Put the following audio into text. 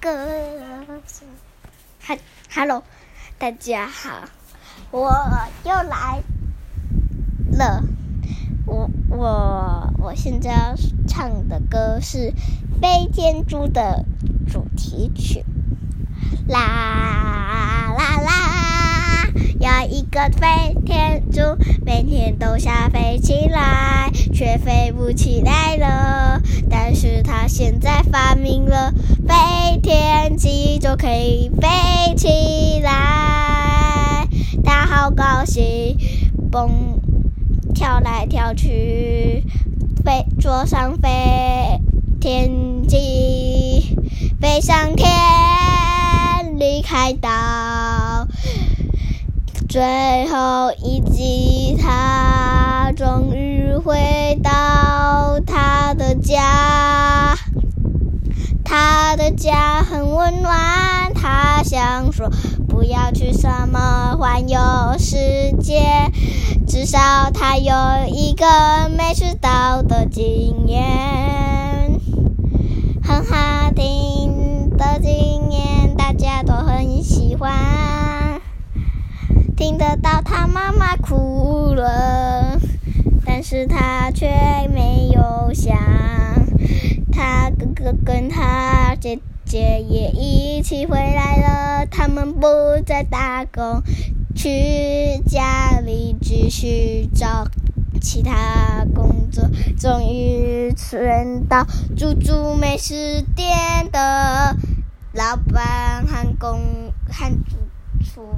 歌声。哈，Hello，大家好，我又来了。我我我现在要唱的歌是《飞天猪》的主题曲。啦啦啦！有一个飞天猪，每天都想飞起来，却飞不起来了。他现在发明了飞天机，就可以飞起来。他好高兴，蹦。跳来跳去，飞坐上飞天机，飞上天，离开岛。最后一集，他终于回到他的家。他的家很温暖，他想不要去什么环游世界，至少他有一个没吃到的经验，很好听的经验，大家都很喜欢。听得到他妈妈哭了，但是他却没有想，他哥哥跟他姐。也一起回来了，他们不再打工，去家里继续找其他工作。终于轮到猪猪美食店的老板和工和主厨。